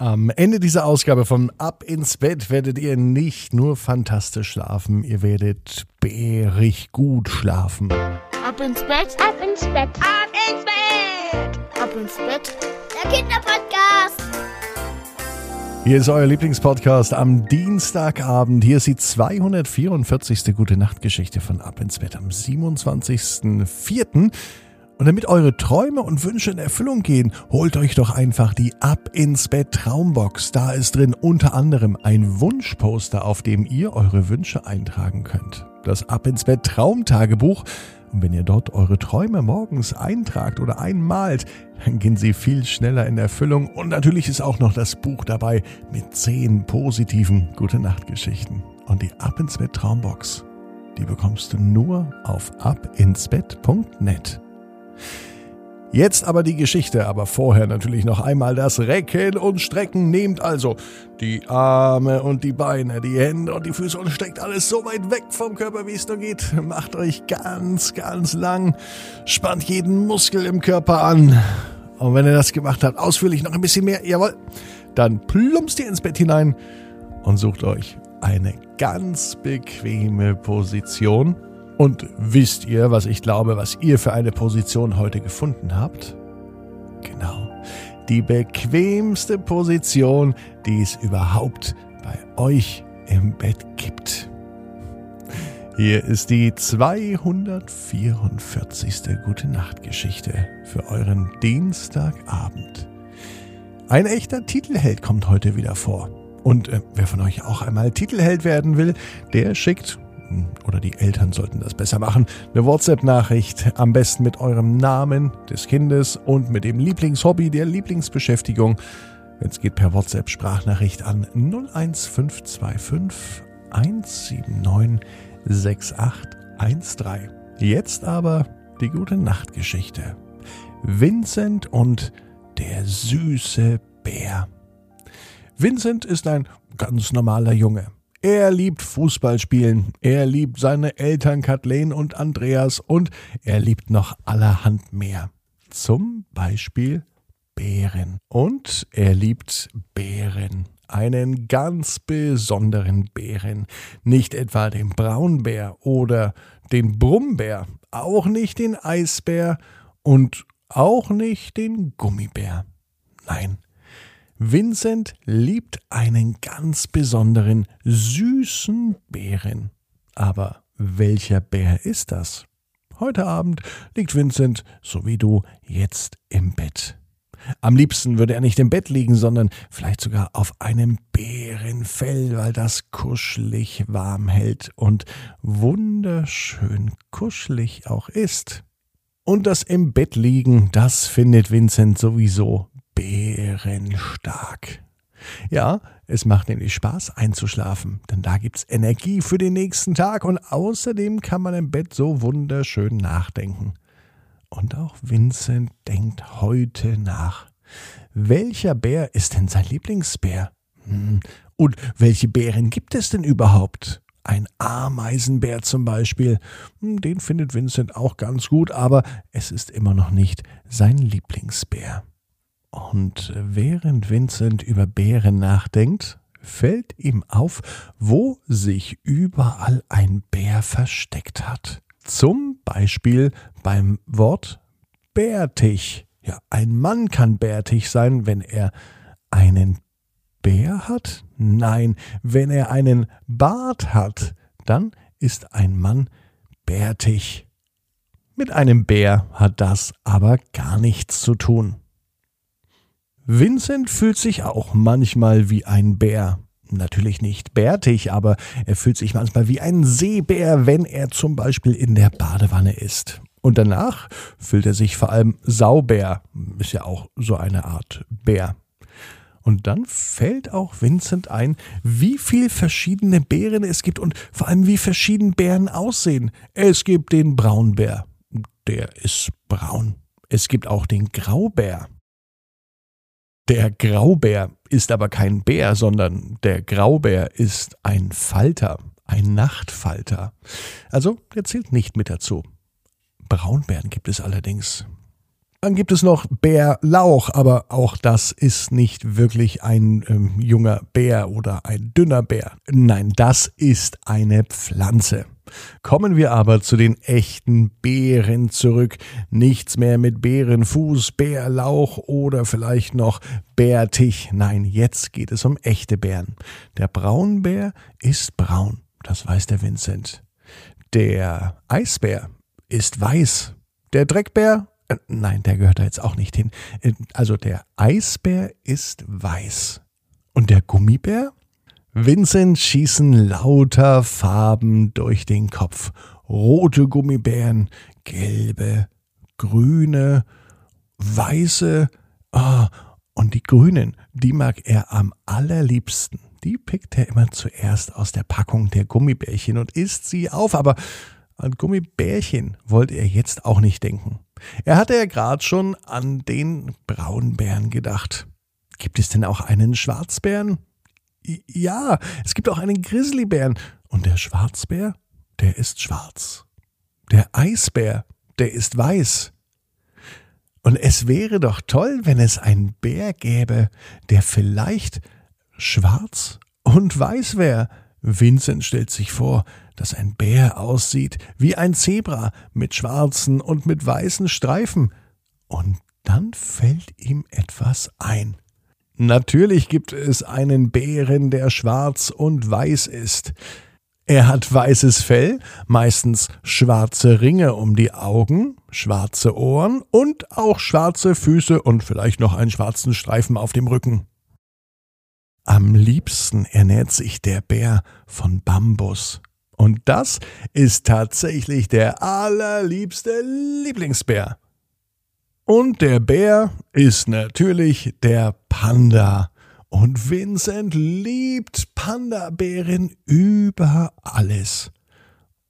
Am Ende dieser Ausgabe von Ab ins Bett werdet ihr nicht nur fantastisch schlafen, ihr werdet bärig gut schlafen. Ab ins Bett, ab ins Bett, ab ins Bett, ab ins Bett. Der Kinderpodcast. Hier ist euer Lieblingspodcast am Dienstagabend. Hier ist die 244. Gute Nachtgeschichte von Ab ins Bett am 27.04. Und damit eure Träume und Wünsche in Erfüllung gehen, holt euch doch einfach die Ab ins Bett Traumbox. Da ist drin unter anderem ein Wunschposter, auf dem ihr eure Wünsche eintragen könnt. Das Ab ins Bett Traumtagebuch. Und wenn ihr dort eure Träume morgens eintragt oder einmalt, dann gehen sie viel schneller in Erfüllung. Und natürlich ist auch noch das Buch dabei mit zehn positiven Gute Nacht Geschichten. Und die Ab ins Bett Traumbox, die bekommst du nur auf abinsbett.net. Jetzt aber die Geschichte, aber vorher natürlich noch einmal das Recken und Strecken. Nehmt also die Arme und die Beine, die Hände und die Füße und steckt alles so weit weg vom Körper, wie es nur geht. Macht euch ganz, ganz lang. Spannt jeden Muskel im Körper an. Und wenn ihr das gemacht habt, ausführlich noch ein bisschen mehr, jawohl, dann plumpst ihr ins Bett hinein und sucht euch eine ganz bequeme Position und wisst ihr, was ich glaube, was ihr für eine Position heute gefunden habt? Genau. Die bequemste Position, die es überhaupt bei euch im Bett gibt. Hier ist die 244. Gute Nacht Geschichte für euren Dienstagabend. Ein echter Titelheld kommt heute wieder vor. Und äh, wer von euch auch einmal Titelheld werden will, der schickt oder die Eltern sollten das besser machen, eine WhatsApp-Nachricht, am besten mit eurem Namen des Kindes und mit dem Lieblingshobby, der Lieblingsbeschäftigung. Wenn es geht per WhatsApp Sprachnachricht an 01525 179 6813. Jetzt aber die gute Nachtgeschichte. Vincent und der süße Bär. Vincent ist ein ganz normaler Junge. Er liebt Fußballspielen, er liebt seine Eltern Kathleen und Andreas und er liebt noch allerhand mehr. Zum Beispiel Bären. Und er liebt Bären. Einen ganz besonderen Bären. Nicht etwa den Braunbär oder den Brummbär, auch nicht den Eisbär und auch nicht den Gummibär. Nein, Vincent liebt einen ganz besonderen, süßen Bären. Aber welcher Bär ist das? Heute Abend liegt Vincent, so wie du, jetzt im Bett. Am liebsten würde er nicht im Bett liegen, sondern vielleicht sogar auf einem Bärenfell, weil das kuschelig warm hält und wunderschön kuschelig auch ist. Und das im Bett liegen, das findet Vincent sowieso bärenstark. Ja, es macht nämlich Spaß einzuschlafen, denn da gibt's Energie für den nächsten Tag und außerdem kann man im Bett so wunderschön nachdenken. Und auch Vincent denkt heute nach. Welcher Bär ist denn sein Lieblingsbär? Hm, und welche Bären gibt es denn überhaupt? Ein Ameisenbär zum Beispiel, hm, den findet Vincent auch ganz gut, aber es ist immer noch nicht sein Lieblingsbär. Und während Vincent über Bären nachdenkt, fällt ihm auf, wo sich überall ein Bär versteckt hat. Zum Beispiel beim Wort bärtig. Ja, ein Mann kann bärtig sein, wenn er einen Bär hat? Nein, wenn er einen Bart hat, dann ist ein Mann bärtig. Mit einem Bär hat das aber gar nichts zu tun. Vincent fühlt sich auch manchmal wie ein Bär. Natürlich nicht bärtig, aber er fühlt sich manchmal wie ein Seebär, wenn er zum Beispiel in der Badewanne ist. Und danach fühlt er sich vor allem Saubär, ist ja auch so eine Art Bär. Und dann fällt auch Vincent ein, wie viel verschiedene Bären es gibt und vor allem wie verschieden Bären aussehen. Es gibt den Braunbär, der ist braun. Es gibt auch den Graubär, der Graubär ist aber kein Bär, sondern der Graubär ist ein Falter, ein Nachtfalter. Also der zählt nicht mit dazu. Braunbären gibt es allerdings. Dann gibt es noch Bärlauch, aber auch das ist nicht wirklich ein ähm, junger Bär oder ein dünner Bär. Nein, das ist eine Pflanze. Kommen wir aber zu den echten Beeren zurück. Nichts mehr mit Bärenfuß, Bärlauch oder vielleicht noch Bärtich. Nein, jetzt geht es um echte Bären. Der Braunbär ist braun, das weiß der Vincent. Der Eisbär ist weiß. Der Dreckbär, nein, der gehört da jetzt auch nicht hin. Äh, also der Eisbär ist weiß. Und der Gummibär? Vincent schießen lauter Farben durch den Kopf. Rote Gummibären, gelbe, grüne, weiße. Oh, und die grünen, die mag er am allerliebsten. Die pickt er immer zuerst aus der Packung der Gummibärchen und isst sie auf, aber an Gummibärchen wollte er jetzt auch nicht denken. Er hatte ja gerade schon an den Braunbären gedacht. Gibt es denn auch einen Schwarzbären? Ja, es gibt auch einen Grizzlybären. Und der Schwarzbär, der ist schwarz. Der Eisbär, der ist weiß. Und es wäre doch toll, wenn es einen Bär gäbe, der vielleicht schwarz und weiß wäre. Vincent stellt sich vor, dass ein Bär aussieht wie ein Zebra mit schwarzen und mit weißen Streifen. Und dann fällt ihm etwas ein. Natürlich gibt es einen Bären, der schwarz und weiß ist. Er hat weißes Fell, meistens schwarze Ringe um die Augen, schwarze Ohren und auch schwarze Füße und vielleicht noch einen schwarzen Streifen auf dem Rücken. Am liebsten ernährt sich der Bär von Bambus. Und das ist tatsächlich der allerliebste Lieblingsbär. Und der Bär ist natürlich der Panda. Und Vincent liebt Panda-Bären über alles.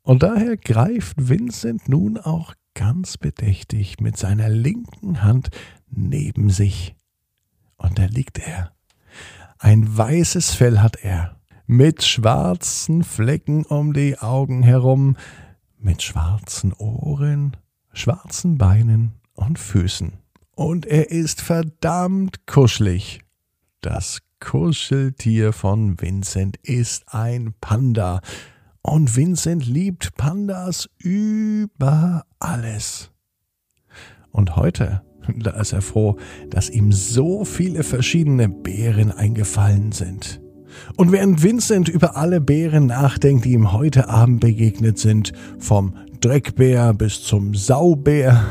Und daher greift Vincent nun auch ganz bedächtig mit seiner linken Hand neben sich. Und da liegt er. Ein weißes Fell hat er, mit schwarzen Flecken um die Augen herum, mit schwarzen Ohren, schwarzen Beinen und Füßen. Und er ist verdammt kuschelig. Das Kuscheltier von Vincent ist ein Panda. Und Vincent liebt Pandas über alles. Und heute, da ist er froh, dass ihm so viele verschiedene Bären eingefallen sind. Und während Vincent über alle Bären nachdenkt, die ihm heute Abend begegnet sind, vom Dreckbär bis zum Saubär,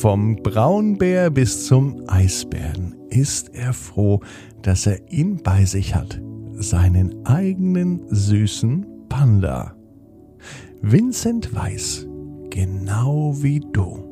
vom Braunbär bis zum Eisbären, ist er froh, dass er ihn bei sich hat, seinen eigenen süßen Panda. Vincent weiß, genau wie du,